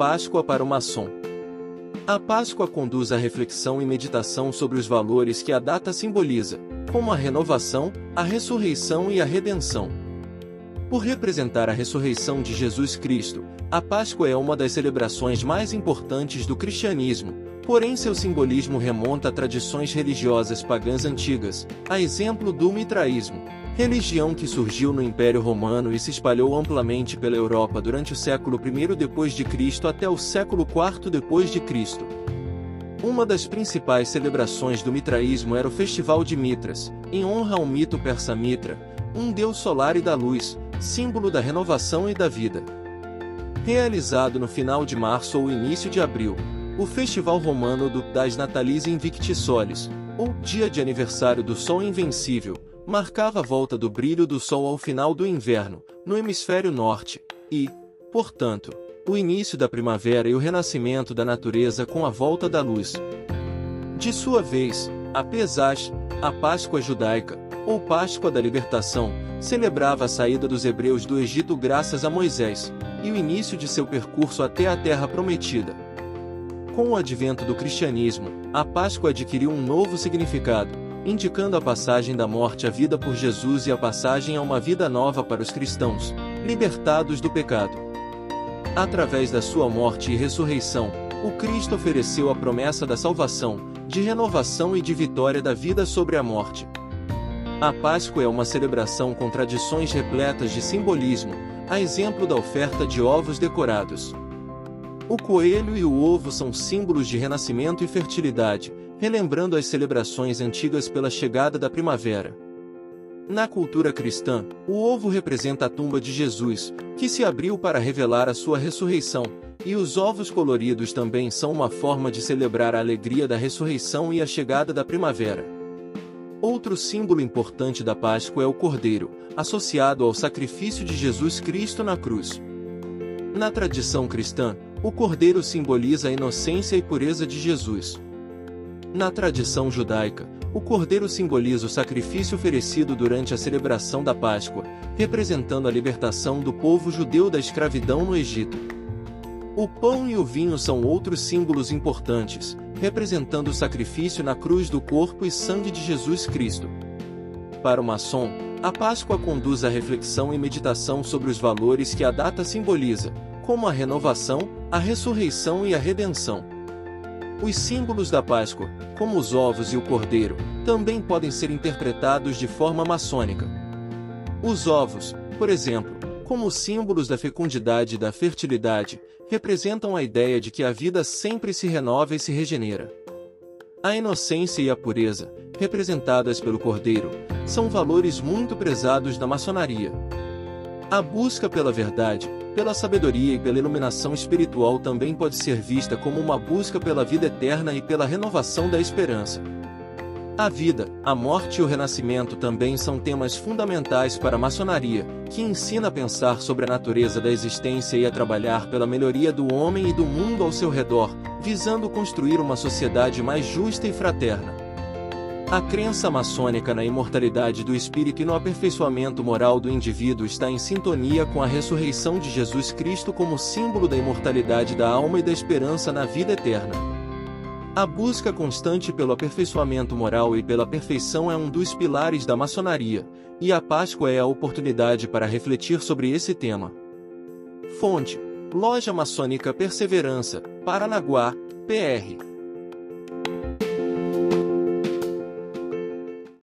Páscoa para o maçom. A Páscoa conduz à reflexão e meditação sobre os valores que a data simboliza, como a renovação, a ressurreição e a redenção. Por representar a ressurreição de Jesus Cristo, a Páscoa é uma das celebrações mais importantes do cristianismo, porém seu simbolismo remonta a tradições religiosas pagãs antigas, a exemplo do mitraísmo, religião que surgiu no Império Romano e se espalhou amplamente pela Europa durante o século I depois de Cristo até o século IV depois de Cristo. Uma das principais celebrações do mitraísmo era o Festival de Mitras, em honra ao mito persa Mitra, um deus solar e da luz, símbolo da renovação e da vida. Realizado no final de março ou início de abril, o Festival Romano do das Natalis Invicti Solis, ou Dia de Aniversário do Sol Invencível, marcava a volta do brilho do Sol ao final do inverno, no hemisfério norte, e, portanto, o início da primavera e o renascimento da natureza com a volta da luz. De sua vez, a Pesach, a Páscoa judaica, ou Páscoa da Libertação, celebrava a saída dos hebreus do Egito graças a Moisés, e o início de seu percurso até a Terra Prometida. Com o advento do cristianismo, a Páscoa adquiriu um novo significado, indicando a passagem da morte à vida por Jesus e a passagem a uma vida nova para os cristãos, libertados do pecado. Através da sua morte e ressurreição, o Cristo ofereceu a promessa da salvação, de renovação e de vitória da vida sobre a morte. A Páscoa é uma celebração com tradições repletas de simbolismo, a exemplo da oferta de ovos decorados. O coelho e o ovo são símbolos de renascimento e fertilidade, relembrando as celebrações antigas pela chegada da primavera. Na cultura cristã, o ovo representa a tumba de Jesus, que se abriu para revelar a sua ressurreição, e os ovos coloridos também são uma forma de celebrar a alegria da ressurreição e a chegada da primavera. Outro símbolo importante da Páscoa é o cordeiro, associado ao sacrifício de Jesus Cristo na cruz. Na tradição cristã, o cordeiro simboliza a inocência e pureza de Jesus. Na tradição judaica, o cordeiro simboliza o sacrifício oferecido durante a celebração da Páscoa, representando a libertação do povo judeu da escravidão no Egito. O pão e o vinho são outros símbolos importantes, representando o sacrifício na cruz do corpo e sangue de Jesus Cristo. Para o maçom, a Páscoa conduz à reflexão e meditação sobre os valores que a data simboliza, como a renovação, a ressurreição e a redenção. Os símbolos da Páscoa, como os ovos e o cordeiro, também podem ser interpretados de forma maçônica. Os ovos, por exemplo, como símbolos da fecundidade e da fertilidade, representam a ideia de que a vida sempre se renova e se regenera. A inocência e a pureza, representadas pelo cordeiro, são valores muito prezados na maçonaria. A busca pela verdade, pela sabedoria e pela iluminação espiritual também pode ser vista como uma busca pela vida eterna e pela renovação da esperança. A vida, a morte e o renascimento também são temas fundamentais para a maçonaria, que ensina a pensar sobre a natureza da existência e a trabalhar pela melhoria do homem e do mundo ao seu redor, visando construir uma sociedade mais justa e fraterna. A crença maçônica na imortalidade do espírito e no aperfeiçoamento moral do indivíduo está em sintonia com a ressurreição de Jesus Cristo como símbolo da imortalidade da alma e da esperança na vida eterna. A busca constante pelo aperfeiçoamento moral e pela perfeição é um dos pilares da maçonaria, e a Páscoa é a oportunidade para refletir sobre esse tema. Fonte: Loja Maçônica Perseverança, Paranaguá, PR